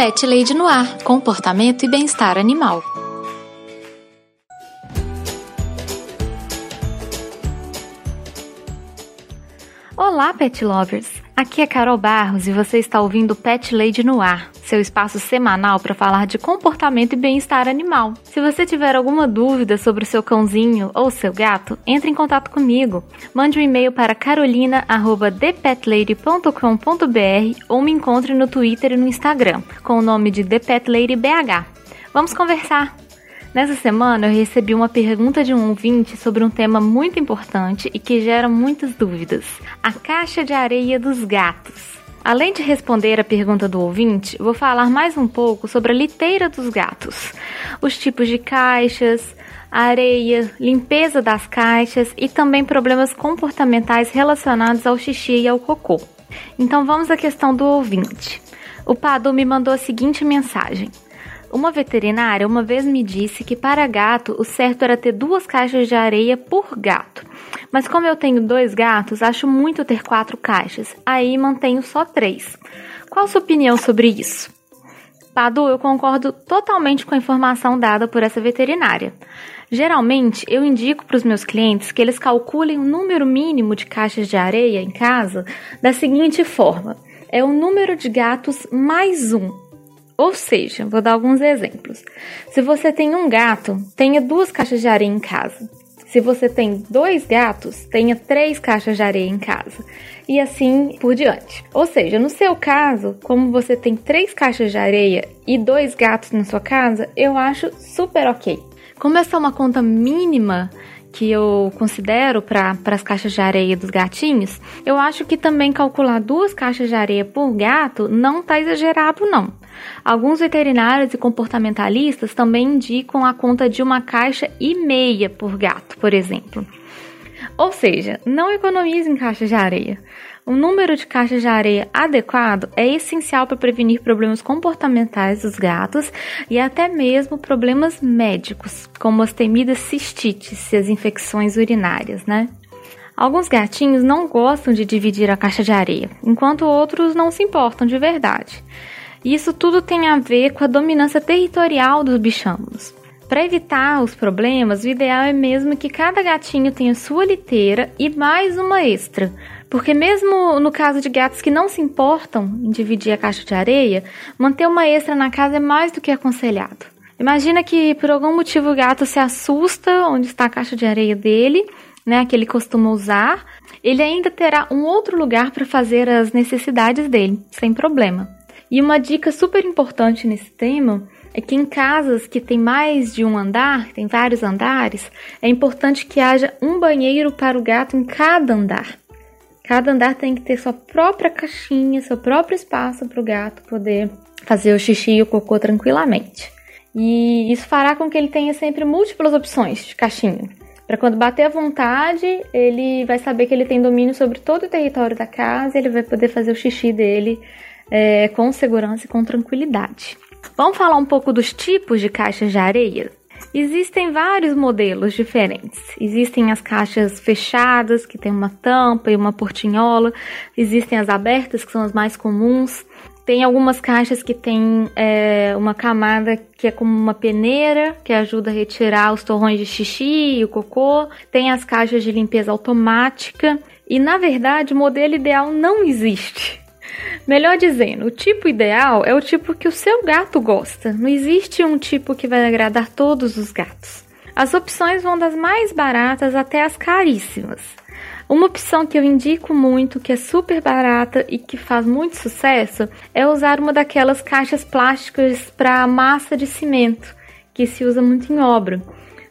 Pet Lady no Ar Comportamento e Bem-Estar Animal. Olá, pet lovers! Aqui é Carol Barros e você está ouvindo Pet Lady no Ar, seu espaço semanal para falar de comportamento e bem-estar animal. Se você tiver alguma dúvida sobre o seu cãozinho ou seu gato, entre em contato comigo. Mande um e-mail para carolina@thepetlady.com.br ou me encontre no Twitter e no Instagram com o nome de ThePetLadyBH. Vamos conversar! Nessa semana eu recebi uma pergunta de um ouvinte sobre um tema muito importante e que gera muitas dúvidas: a caixa de areia dos gatos. Além de responder a pergunta do ouvinte, vou falar mais um pouco sobre a liteira dos gatos, os tipos de caixas, areia, limpeza das caixas e também problemas comportamentais relacionados ao xixi e ao cocô. Então vamos à questão do ouvinte. O Padu me mandou a seguinte mensagem: uma veterinária uma vez me disse que para gato o certo era ter duas caixas de areia por gato. Mas como eu tenho dois gatos, acho muito ter quatro caixas. Aí mantenho só três. Qual sua opinião sobre isso? Padu, eu concordo totalmente com a informação dada por essa veterinária. Geralmente, eu indico para os meus clientes que eles calculem o número mínimo de caixas de areia em casa da seguinte forma: é o número de gatos mais um. Ou seja, vou dar alguns exemplos. Se você tem um gato, tenha duas caixas de areia em casa. Se você tem dois gatos, tenha três caixas de areia em casa. E assim por diante. Ou seja, no seu caso, como você tem três caixas de areia e dois gatos na sua casa, eu acho super ok. Como essa é uma conta mínima que eu considero para as caixas de areia dos gatinhos, eu acho que também calcular duas caixas de areia por gato não está exagerado, não. Alguns veterinários e comportamentalistas também indicam a conta de uma caixa e meia por gato, por exemplo. Ou seja, não economize em caixas de areia. O número de caixas de areia adequado é essencial para prevenir problemas comportamentais dos gatos e até mesmo problemas médicos, como as temidas cistites e as infecções urinárias, né? Alguns gatinhos não gostam de dividir a caixa de areia, enquanto outros não se importam de verdade. E isso tudo tem a ver com a dominância territorial dos bichamos. Para evitar os problemas, o ideal é mesmo que cada gatinho tenha sua liteira e mais uma extra. Porque mesmo no caso de gatos que não se importam em dividir a caixa de areia, manter uma extra na casa é mais do que aconselhado. Imagina que por algum motivo o gato se assusta onde está a caixa de areia dele, né, que ele costuma usar, ele ainda terá um outro lugar para fazer as necessidades dele, sem problema. E uma dica super importante nesse tema é que em casas que tem mais de um andar, tem vários andares, é importante que haja um banheiro para o gato em cada andar. Cada andar tem que ter sua própria caixinha, seu próprio espaço para o gato poder fazer o xixi e o cocô tranquilamente. E isso fará com que ele tenha sempre múltiplas opções de caixinha. Para quando bater à vontade, ele vai saber que ele tem domínio sobre todo o território da casa, ele vai poder fazer o xixi dele é, com segurança e com tranquilidade. Vamos falar um pouco dos tipos de caixas de areia? Existem vários modelos diferentes. Existem as caixas fechadas, que tem uma tampa e uma portinhola. Existem as abertas, que são as mais comuns. Tem algumas caixas que tem é, uma camada que é como uma peneira, que ajuda a retirar os torrões de xixi e o cocô. Tem as caixas de limpeza automática. E na verdade, o modelo ideal não existe. Melhor dizendo, o tipo ideal é o tipo que o seu gato gosta. Não existe um tipo que vai agradar todos os gatos. As opções vão das mais baratas até as caríssimas. Uma opção que eu indico muito, que é super barata e que faz muito sucesso, é usar uma daquelas caixas plásticas para massa de cimento, que se usa muito em obra.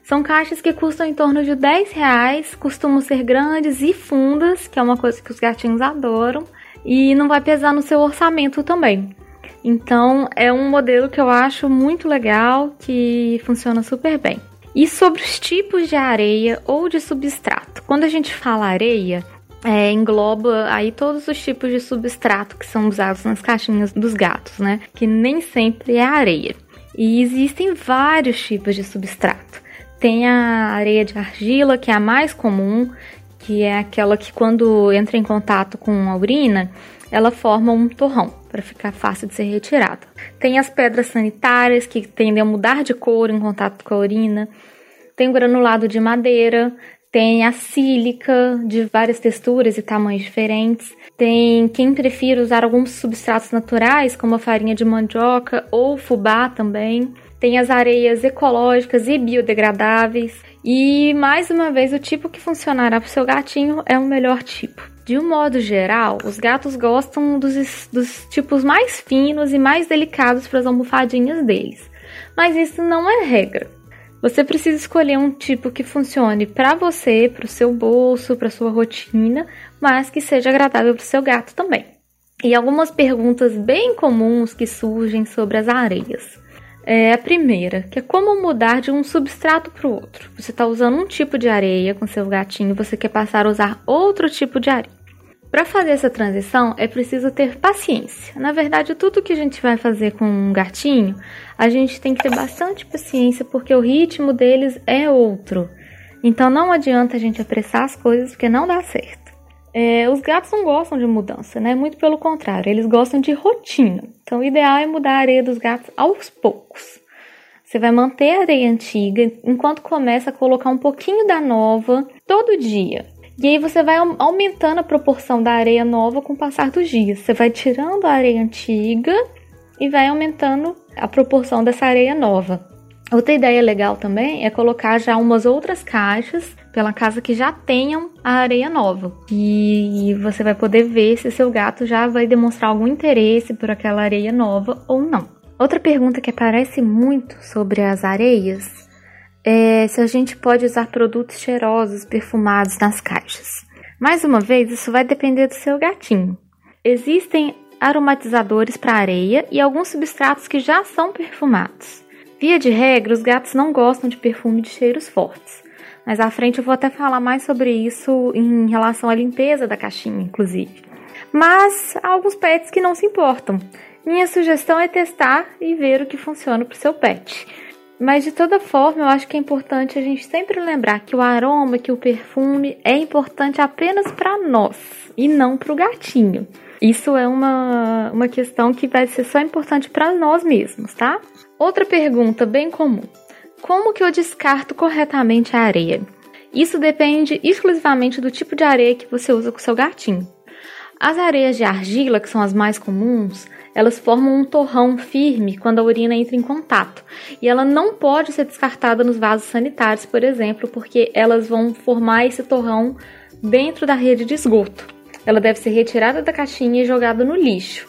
São caixas que custam em torno de 10 reais, costumam ser grandes e fundas, que é uma coisa que os gatinhos adoram e não vai pesar no seu orçamento também. Então é um modelo que eu acho muito legal, que funciona super bem. E sobre os tipos de areia ou de substrato. Quando a gente fala areia, é, engloba aí todos os tipos de substrato que são usados nas caixinhas dos gatos, né? Que nem sempre é areia. E existem vários tipos de substrato. Tem a areia de argila, que é a mais comum, que é aquela que quando entra em contato com a urina, ela forma um torrão para ficar fácil de ser retirada. Tem as pedras sanitárias que tendem a mudar de cor em contato com a urina. Tem o granulado de madeira, tem a sílica de várias texturas e tamanhos diferentes. Tem quem prefira usar alguns substratos naturais, como a farinha de mandioca ou fubá também. Tem as areias ecológicas e biodegradáveis. E mais uma vez, o tipo que funcionará para o seu gatinho é o melhor tipo. De um modo geral, os gatos gostam dos, dos tipos mais finos e mais delicados para as almofadinhas deles. Mas isso não é regra. Você precisa escolher um tipo que funcione para você, para o seu bolso, para sua rotina, mas que seja agradável para o seu gato também. E algumas perguntas bem comuns que surgem sobre as areias. É a primeira, que é como mudar de um substrato para o outro. Você está usando um tipo de areia com seu gatinho, você quer passar a usar outro tipo de areia. Para fazer essa transição é preciso ter paciência. Na verdade, tudo que a gente vai fazer com um gatinho, a gente tem que ter bastante paciência porque o ritmo deles é outro. Então não adianta a gente apressar as coisas porque não dá certo. É, os gatos não gostam de mudança, né? Muito pelo contrário, eles gostam de rotina. Então o ideal é mudar a areia dos gatos aos poucos. Você vai manter a areia antiga enquanto começa a colocar um pouquinho da nova todo dia. E aí você vai aumentando a proporção da areia nova com o passar dos dias. Você vai tirando a areia antiga e vai aumentando a proporção dessa areia nova. Outra ideia legal também é colocar já umas outras caixas pela casa que já tenham a areia nova. E você vai poder ver se seu gato já vai demonstrar algum interesse por aquela areia nova ou não. Outra pergunta que aparece muito sobre as areias é, se a gente pode usar produtos cheirosos, perfumados nas caixas. Mais uma vez, isso vai depender do seu gatinho. Existem aromatizadores para areia e alguns substratos que já são perfumados. Via de regra, os gatos não gostam de perfume de cheiros fortes. Mas à frente eu vou até falar mais sobre isso em relação à limpeza da caixinha, inclusive. Mas há alguns pets que não se importam. Minha sugestão é testar e ver o que funciona para o seu pet. Mas de toda forma, eu acho que é importante a gente sempre lembrar que o aroma, que o perfume é importante apenas para nós e não para o gatinho. Isso é uma, uma questão que vai ser só importante para nós mesmos, tá? Outra pergunta bem comum: como que eu descarto corretamente a areia? Isso depende exclusivamente do tipo de areia que você usa com seu gatinho. As areias de argila, que são as mais comuns, elas formam um torrão firme quando a urina entra em contato. E ela não pode ser descartada nos vasos sanitários, por exemplo, porque elas vão formar esse torrão dentro da rede de esgoto. Ela deve ser retirada da caixinha e jogada no lixo.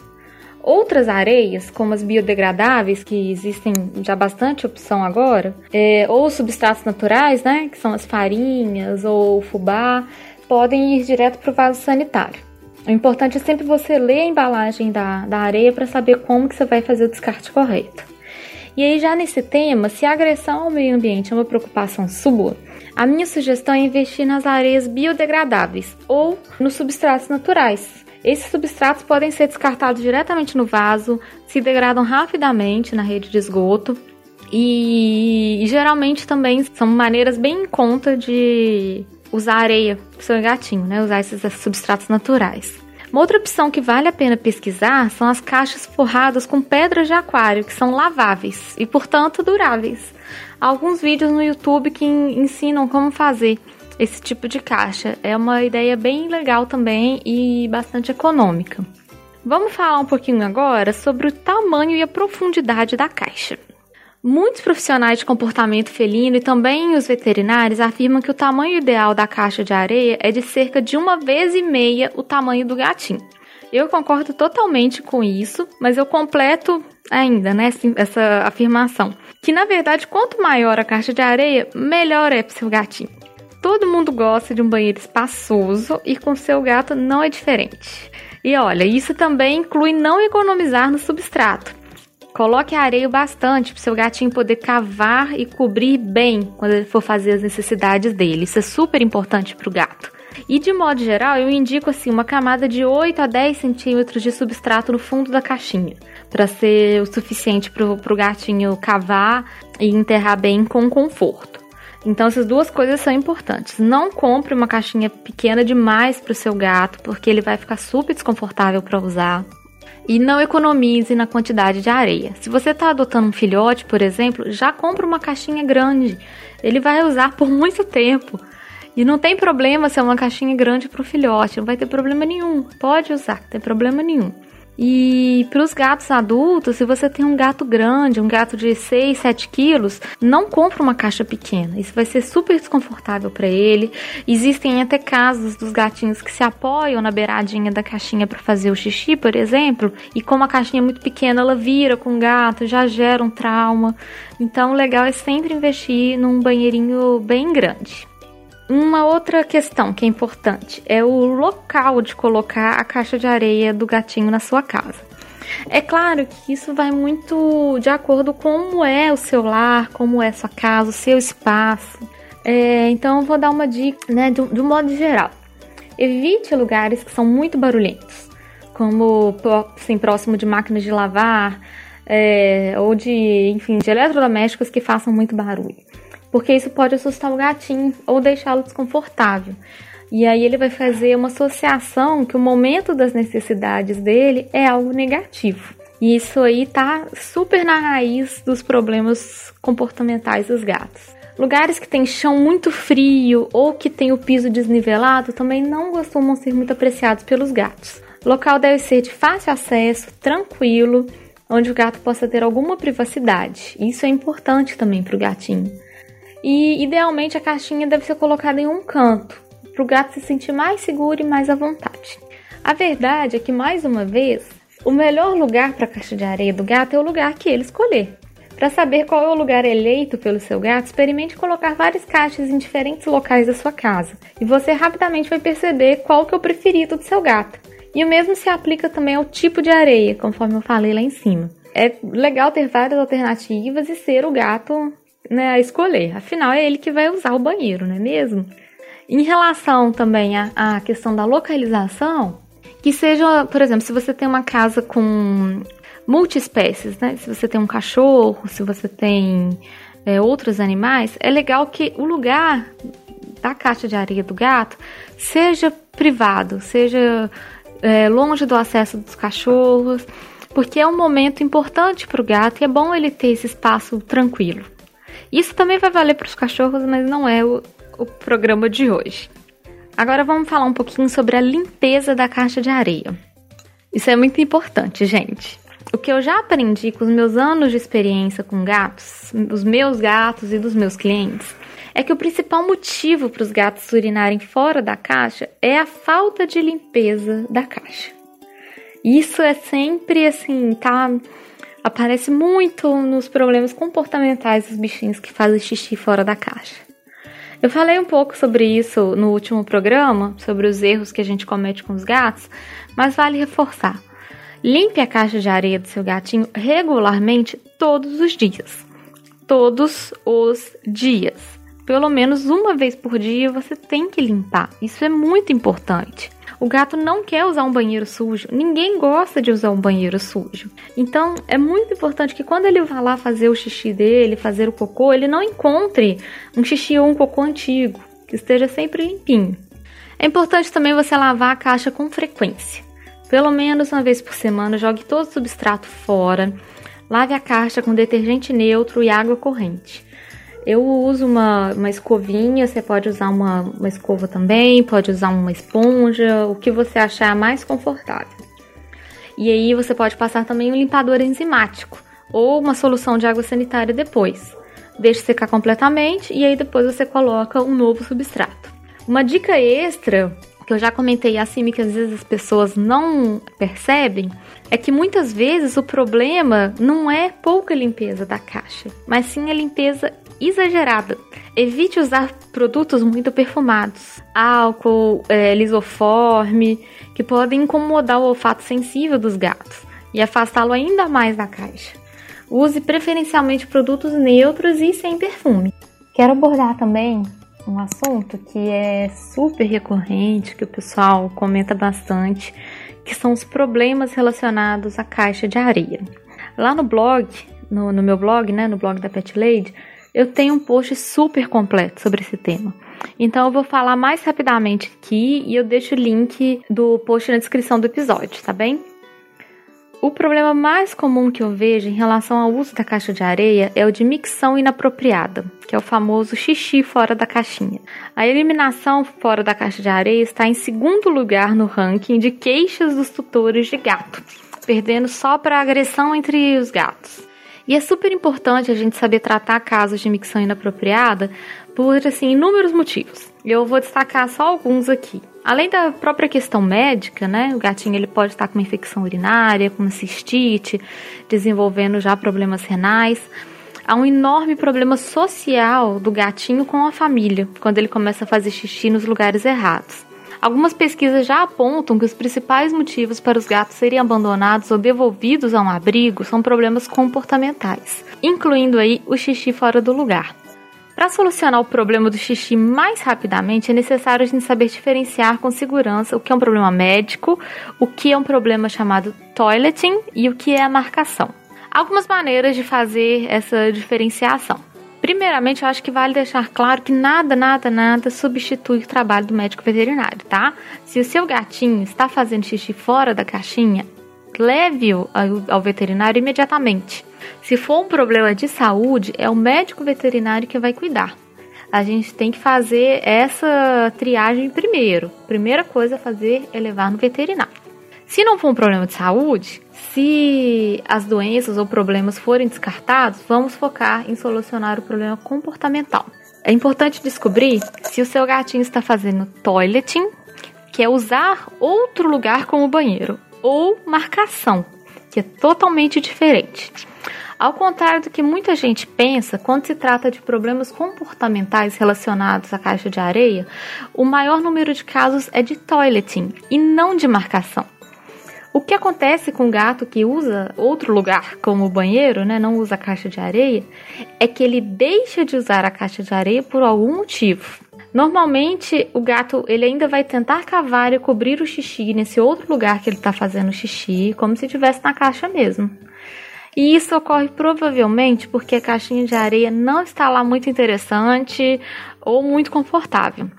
Outras areias, como as biodegradáveis, que existem já bastante opção agora, é, ou substratos naturais, né, que são as farinhas ou fubá, podem ir direto para o vaso sanitário. O importante é sempre você ler a embalagem da, da areia para saber como que você vai fazer o descarte correto. E aí, já nesse tema, se a agressão ao meio ambiente é uma preocupação sua, a minha sugestão é investir nas areias biodegradáveis ou nos substratos naturais. Esses substratos podem ser descartados diretamente no vaso, se degradam rapidamente na rede de esgoto e, e geralmente também são maneiras bem em conta de usar areia para seu gatinho, né? Usar esses substratos naturais. Uma outra opção que vale a pena pesquisar são as caixas forradas com pedras de aquário, que são laváveis e, portanto, duráveis. Alguns vídeos no YouTube que ensinam como fazer esse tipo de caixa. É uma ideia bem legal também e bastante econômica. Vamos falar um pouquinho agora sobre o tamanho e a profundidade da caixa. Muitos profissionais de comportamento felino e também os veterinários afirmam que o tamanho ideal da caixa de areia é de cerca de uma vez e meia o tamanho do gatinho. Eu concordo totalmente com isso, mas eu completo ainda, né, essa afirmação. Que na verdade, quanto maior a caixa de areia, melhor é para seu gatinho. Todo mundo gosta de um banheiro espaçoso e com seu gato não é diferente. E olha, isso também inclui não economizar no substrato. Coloque areia bastante para seu gatinho poder cavar e cobrir bem quando ele for fazer as necessidades dele. Isso é super importante para o gato. E de modo geral, eu indico assim uma camada de 8 a 10 centímetros de substrato no fundo da caixinha, para ser o suficiente para o gatinho cavar e enterrar bem com conforto. Então essas duas coisas são importantes. Não compre uma caixinha pequena demais para o seu gato, porque ele vai ficar super desconfortável para usar. E não economize na quantidade de areia. Se você está adotando um filhote, por exemplo, já compra uma caixinha grande. Ele vai usar por muito tempo. E não tem problema ser uma caixinha grande para o filhote, não vai ter problema nenhum. Pode usar, não tem problema nenhum. E para os gatos adultos, se você tem um gato grande, um gato de 6, 7 quilos, não compre uma caixa pequena. Isso vai ser super desconfortável para ele. Existem até casos dos gatinhos que se apoiam na beiradinha da caixinha para fazer o xixi, por exemplo, e como a caixinha é muito pequena, ela vira com o gato, já gera um trauma. Então, o legal é sempre investir num banheirinho bem grande. Uma outra questão que é importante é o local de colocar a caixa de areia do gatinho na sua casa. É claro que isso vai muito de acordo com como é o seu lar, como é sua casa, o seu espaço. É, então vou dar uma dica, né, de, de um modo geral. Evite lugares que são muito barulhentos, como assim, próximo de máquinas de lavar, é, ou de, enfim, de eletrodomésticos que façam muito barulho porque isso pode assustar o gatinho ou deixá-lo desconfortável. E aí ele vai fazer uma associação que o momento das necessidades dele é algo negativo. E isso aí tá super na raiz dos problemas comportamentais dos gatos. Lugares que tem chão muito frio ou que tem o piso desnivelado também não costumam ser muito apreciados pelos gatos. O local deve ser de fácil acesso, tranquilo, onde o gato possa ter alguma privacidade. Isso é importante também para o gatinho. E idealmente a caixinha deve ser colocada em um canto, para o gato se sentir mais seguro e mais à vontade. A verdade é que, mais uma vez, o melhor lugar para a caixa de areia do gato é o lugar que ele escolher. Para saber qual é o lugar eleito pelo seu gato, experimente colocar várias caixas em diferentes locais da sua casa e você rapidamente vai perceber qual que é o preferido do seu gato. E o mesmo se aplica também ao tipo de areia, conforme eu falei lá em cima. É legal ter várias alternativas e ser o gato né, a escolher. Afinal, é ele que vai usar o banheiro, não é mesmo? Em relação também à, à questão da localização, que seja, por exemplo, se você tem uma casa com multiespécies, né? Se você tem um cachorro, se você tem é, outros animais, é legal que o lugar da caixa de areia do gato seja privado, seja é, longe do acesso dos cachorros, porque é um momento importante para o gato e é bom ele ter esse espaço tranquilo. Isso também vai valer para os cachorros, mas não é o, o programa de hoje. Agora vamos falar um pouquinho sobre a limpeza da caixa de areia. Isso é muito importante, gente. O que eu já aprendi com os meus anos de experiência com gatos, os meus gatos e dos meus clientes, é que o principal motivo para os gatos urinarem fora da caixa é a falta de limpeza da caixa. Isso é sempre assim, tá aparece muito nos problemas comportamentais dos bichinhos que fazem xixi fora da caixa. Eu falei um pouco sobre isso no último programa, sobre os erros que a gente comete com os gatos, mas vale reforçar. Limpe a caixa de areia do seu gatinho regularmente todos os dias. Todos os dias. Pelo menos uma vez por dia você tem que limpar. Isso é muito importante. O gato não quer usar um banheiro sujo. Ninguém gosta de usar um banheiro sujo. Então, é muito importante que quando ele vá lá fazer o xixi dele, fazer o cocô, ele não encontre um xixi ou um cocô antigo, que esteja sempre limpinho. É importante também você lavar a caixa com frequência. Pelo menos uma vez por semana, jogue todo o substrato fora. Lave a caixa com detergente neutro e água corrente. Eu uso uma, uma escovinha, você pode usar uma, uma escova também, pode usar uma esponja, o que você achar mais confortável. E aí você pode passar também um limpador enzimático ou uma solução de água sanitária depois. Deixe secar completamente e aí depois você coloca um novo substrato. Uma dica extra que eu já comentei acima que às vezes as pessoas não percebem é que muitas vezes o problema não é pouca limpeza da caixa, mas sim a limpeza exagerada. Evite usar produtos muito perfumados, álcool, é, lisoforme, que podem incomodar o olfato sensível dos gatos e afastá-lo ainda mais da caixa. Use preferencialmente produtos neutros e sem perfume. Quero abordar também um assunto que é super recorrente, que o pessoal comenta bastante, que são os problemas relacionados à caixa de areia. Lá no blog, no, no meu blog, né, no blog da Pet Lady, eu tenho um post super completo sobre esse tema. Então eu vou falar mais rapidamente aqui e eu deixo o link do post na descrição do episódio, tá bem? O problema mais comum que eu vejo em relação ao uso da caixa de areia é o de micção inapropriada, que é o famoso xixi fora da caixinha. A eliminação fora da caixa de areia está em segundo lugar no ranking de queixas dos tutores de gato, perdendo só para agressão entre os gatos. E é super importante a gente saber tratar casos de micção inapropriada por assim inúmeros motivos. Eu vou destacar só alguns aqui. Além da própria questão médica, né? O gatinho ele pode estar com uma infecção urinária, com uma cistite, desenvolvendo já problemas renais. Há um enorme problema social do gatinho com a família, quando ele começa a fazer xixi nos lugares errados. Algumas pesquisas já apontam que os principais motivos para os gatos serem abandonados ou devolvidos a um abrigo são problemas comportamentais, incluindo aí o xixi fora do lugar. Para solucionar o problema do xixi mais rapidamente, é necessário a gente saber diferenciar com segurança o que é um problema médico, o que é um problema chamado toileting e o que é a marcação. Algumas maneiras de fazer essa diferenciação. Primeiramente, eu acho que vale deixar claro que nada, nada, nada substitui o trabalho do médico veterinário, tá? Se o seu gatinho está fazendo xixi fora da caixinha, leve-o ao veterinário imediatamente. Se for um problema de saúde, é o médico veterinário que vai cuidar. A gente tem que fazer essa triagem primeiro. Primeira coisa a fazer é levar no veterinário. Se não for um problema de saúde, se as doenças ou problemas forem descartados, vamos focar em solucionar o problema comportamental. É importante descobrir se o seu gatinho está fazendo toileting, que é usar outro lugar como banheiro, ou marcação, que é totalmente diferente. Ao contrário do que muita gente pensa, quando se trata de problemas comportamentais relacionados à caixa de areia, o maior número de casos é de toileting e não de marcação. O que acontece com o gato que usa outro lugar, como o banheiro, né, não usa a caixa de areia, é que ele deixa de usar a caixa de areia por algum motivo. Normalmente, o gato ele ainda vai tentar cavar e cobrir o xixi nesse outro lugar que ele está fazendo xixi, como se estivesse na caixa mesmo. E isso ocorre provavelmente porque a caixinha de areia não está lá muito interessante ou muito confortável.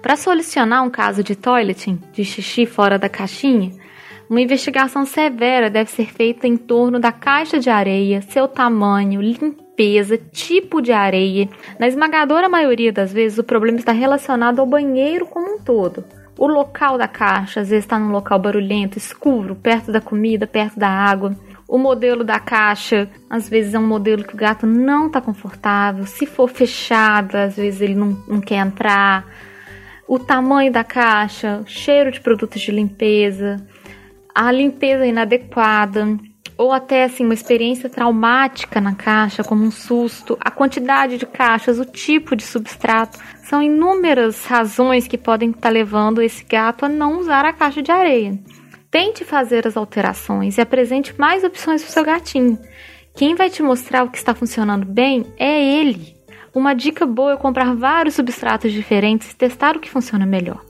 Para solucionar um caso de toileting, de xixi fora da caixinha, uma investigação severa deve ser feita em torno da caixa de areia, seu tamanho, limpeza tipo de areia. Na esmagadora maioria das vezes, o problema está relacionado ao banheiro como um todo. O local da caixa, às vezes está num local barulhento, escuro, perto da comida, perto da água. O modelo da caixa, às vezes é um modelo que o gato não está confortável. Se for fechado, às vezes ele não, não quer entrar. O tamanho da caixa, cheiro de produtos de limpeza, a limpeza inadequada ou até assim uma experiência traumática na caixa, como um susto, a quantidade de caixas, o tipo de substrato, são inúmeras razões que podem estar levando esse gato a não usar a caixa de areia. Tente fazer as alterações e apresente mais opções para o seu gatinho. Quem vai te mostrar o que está funcionando bem é ele. Uma dica boa é comprar vários substratos diferentes e testar o que funciona melhor.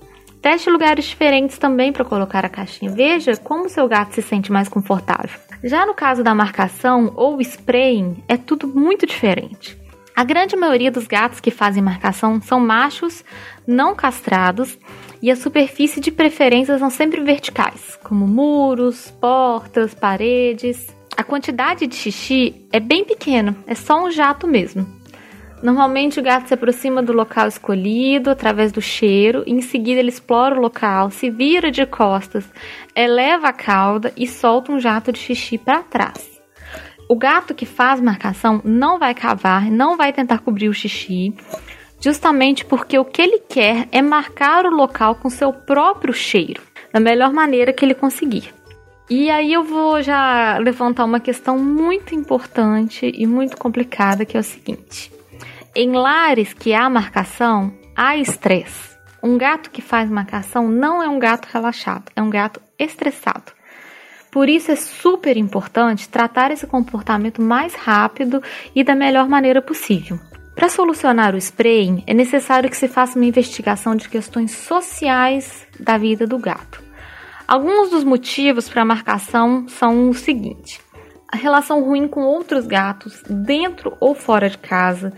Teste lugares diferentes também para colocar a caixinha. Veja como seu gato se sente mais confortável. Já no caso da marcação ou spraying, é tudo muito diferente. A grande maioria dos gatos que fazem marcação são machos não castrados e a superfície de preferência são sempre verticais, como muros, portas, paredes. A quantidade de xixi é bem pequena, é só um jato mesmo. Normalmente o gato se aproxima do local escolhido através do cheiro, em seguida ele explora o local, se vira de costas, eleva a cauda e solta um jato de xixi para trás. O gato que faz marcação não vai cavar, não vai tentar cobrir o xixi, justamente porque o que ele quer é marcar o local com seu próprio cheiro, da melhor maneira que ele conseguir. E aí eu vou já levantar uma questão muito importante e muito complicada, que é o seguinte: em lares que há marcação, há estresse. Um gato que faz marcação não é um gato relaxado, é um gato estressado. Por isso é super importante tratar esse comportamento mais rápido e da melhor maneira possível. Para solucionar o spraying, é necessário que se faça uma investigação de questões sociais da vida do gato. Alguns dos motivos para a marcação são o seguinte: a relação ruim com outros gatos, dentro ou fora de casa.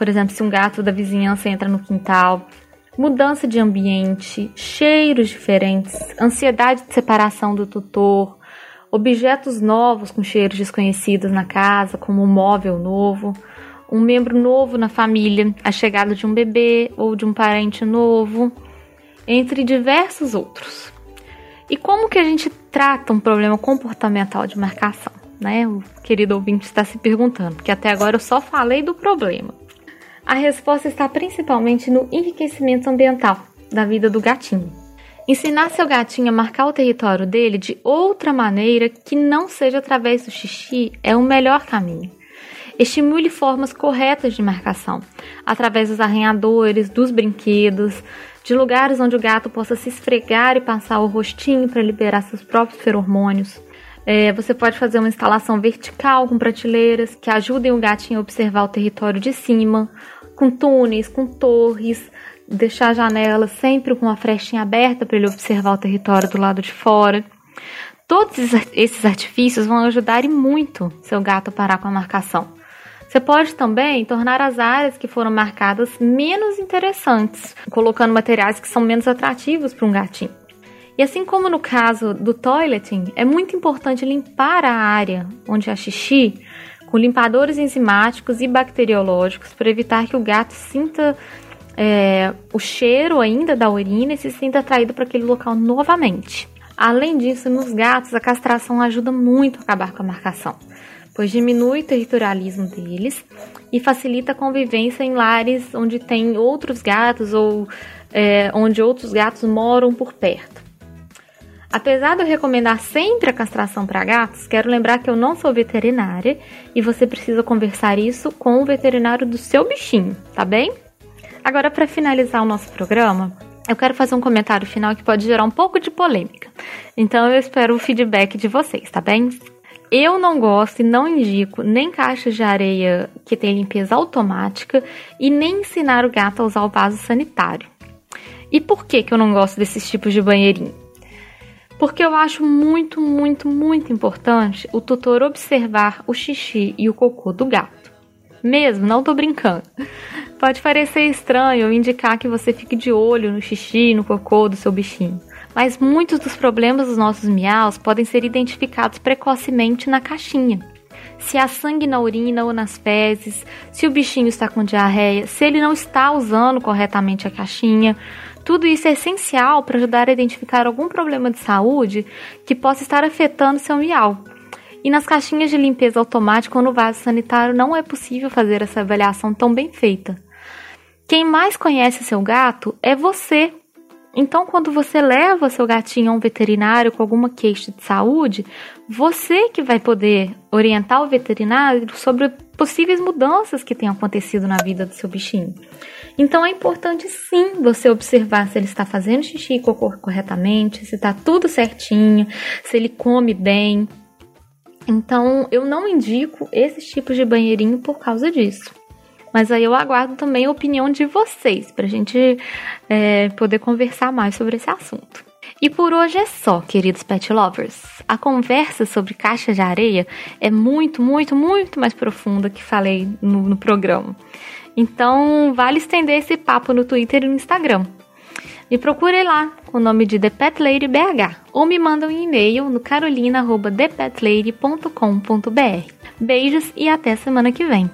Por exemplo, se um gato da vizinhança entra no quintal, mudança de ambiente, cheiros diferentes, ansiedade de separação do tutor, objetos novos com cheiros desconhecidos na casa, como um móvel novo, um membro novo na família, a chegada de um bebê ou de um parente novo, entre diversos outros. E como que a gente trata um problema comportamental de marcação? Né? O querido ouvinte está se perguntando, porque até agora eu só falei do problema. A resposta está principalmente no enriquecimento ambiental da vida do gatinho. Ensinar seu gatinho a marcar o território dele de outra maneira que não seja através do xixi é o melhor caminho. Estimule formas corretas de marcação, através dos arranhadores, dos brinquedos, de lugares onde o gato possa se esfregar e passar o rostinho para liberar seus próprios feromônios. É, você pode fazer uma instalação vertical com prateleiras que ajudem o gatinho a observar o território de cima, com túneis, com torres, deixar a janela sempre com a frestinha aberta para ele observar o território do lado de fora. Todos esses artifícios vão ajudar e muito seu gato a parar com a marcação. Você pode também tornar as áreas que foram marcadas menos interessantes, colocando materiais que são menos atrativos para um gatinho. E assim como no caso do toileting, é muito importante limpar a área onde há xixi com limpadores enzimáticos e bacteriológicos para evitar que o gato sinta é, o cheiro ainda da urina e se sinta atraído para aquele local novamente. Além disso, nos gatos, a castração ajuda muito a acabar com a marcação, pois diminui o territorialismo deles e facilita a convivência em lares onde tem outros gatos ou é, onde outros gatos moram por perto. Apesar de eu recomendar sempre a castração para gatos, quero lembrar que eu não sou veterinária e você precisa conversar isso com o veterinário do seu bichinho, tá bem? Agora, para finalizar o nosso programa, eu quero fazer um comentário final que pode gerar um pouco de polêmica. Então, eu espero o feedback de vocês, tá bem? Eu não gosto e não indico nem caixas de areia que tem limpeza automática e nem ensinar o gato a usar o vaso sanitário. E por que, que eu não gosto desses tipos de banheirinho? Porque eu acho muito, muito, muito importante o tutor observar o xixi e o cocô do gato. Mesmo, não tô brincando. Pode parecer estranho indicar que você fique de olho no xixi e no cocô do seu bichinho, mas muitos dos problemas dos nossos miaus podem ser identificados precocemente na caixinha. Se há sangue na urina ou nas fezes, se o bichinho está com diarreia, se ele não está usando corretamente a caixinha, tudo isso é essencial para ajudar a identificar algum problema de saúde que possa estar afetando seu miau. E nas caixinhas de limpeza automática ou no vaso sanitário não é possível fazer essa avaliação tão bem feita. Quem mais conhece seu gato é você. Então, quando você leva seu gatinho a um veterinário com alguma queixa de saúde, você que vai poder orientar o veterinário sobre possíveis mudanças que tenham acontecido na vida do seu bichinho. Então, é importante sim você observar se ele está fazendo xixi e cocô corretamente, se está tudo certinho, se ele come bem. Então, eu não indico esses tipos de banheirinho por causa disso. Mas aí eu aguardo também a opinião de vocês, para a gente é, poder conversar mais sobre esse assunto. E por hoje é só, queridos pet lovers. A conversa sobre caixa de areia é muito, muito, muito mais profunda que falei no, no programa. Então, vale estender esse papo no Twitter e no Instagram. Me procure lá com o nome de The Pet Lady BH ou me manda um e-mail no carolina.thepetlady.com.br. Beijos e até semana que vem.